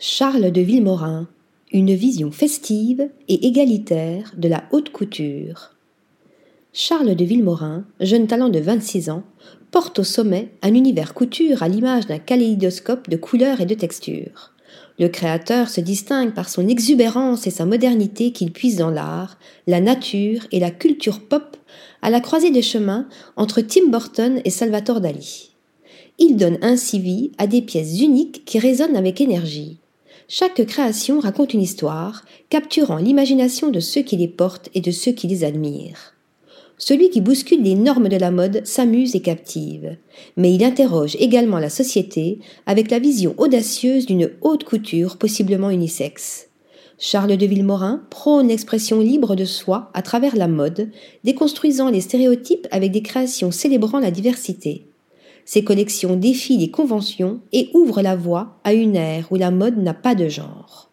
Charles de Villemorin, une vision festive et égalitaire de la haute couture. Charles de Villemorin, jeune talent de 26 ans, porte au sommet un univers couture à l'image d'un kaléidoscope de couleurs et de textures. Le créateur se distingue par son exubérance et sa modernité qu'il puise dans l'art, la nature et la culture pop à la croisée des chemins entre Tim Burton et Salvatore Dali. Il donne ainsi vie à des pièces uniques qui résonnent avec énergie. Chaque création raconte une histoire, capturant l'imagination de ceux qui les portent et de ceux qui les admirent. Celui qui bouscule les normes de la mode s'amuse et captive, mais il interroge également la société avec la vision audacieuse d'une haute couture possiblement unisexe. Charles de Villemorin prône l'expression libre de soi à travers la mode, déconstruisant les stéréotypes avec des créations célébrant la diversité. Ces collections défient les conventions et ouvrent la voie à une ère où la mode n'a pas de genre.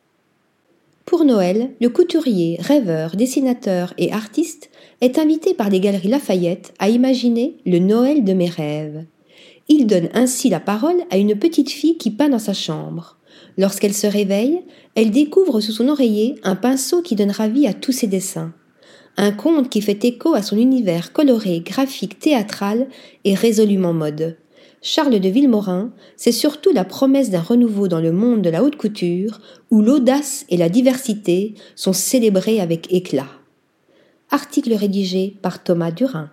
Pour Noël, le couturier, rêveur, dessinateur et artiste est invité par les galeries Lafayette à imaginer le Noël de mes rêves. Il donne ainsi la parole à une petite fille qui peint dans sa chambre. Lorsqu'elle se réveille, elle découvre sous son oreiller un pinceau qui donnera vie à tous ses dessins. Un conte qui fait écho à son univers coloré, graphique, théâtral et résolument mode. Charles de Villemorin, c'est surtout la promesse d'un renouveau dans le monde de la haute couture, où l'audace et la diversité sont célébrées avec éclat. Article rédigé par Thomas Durin.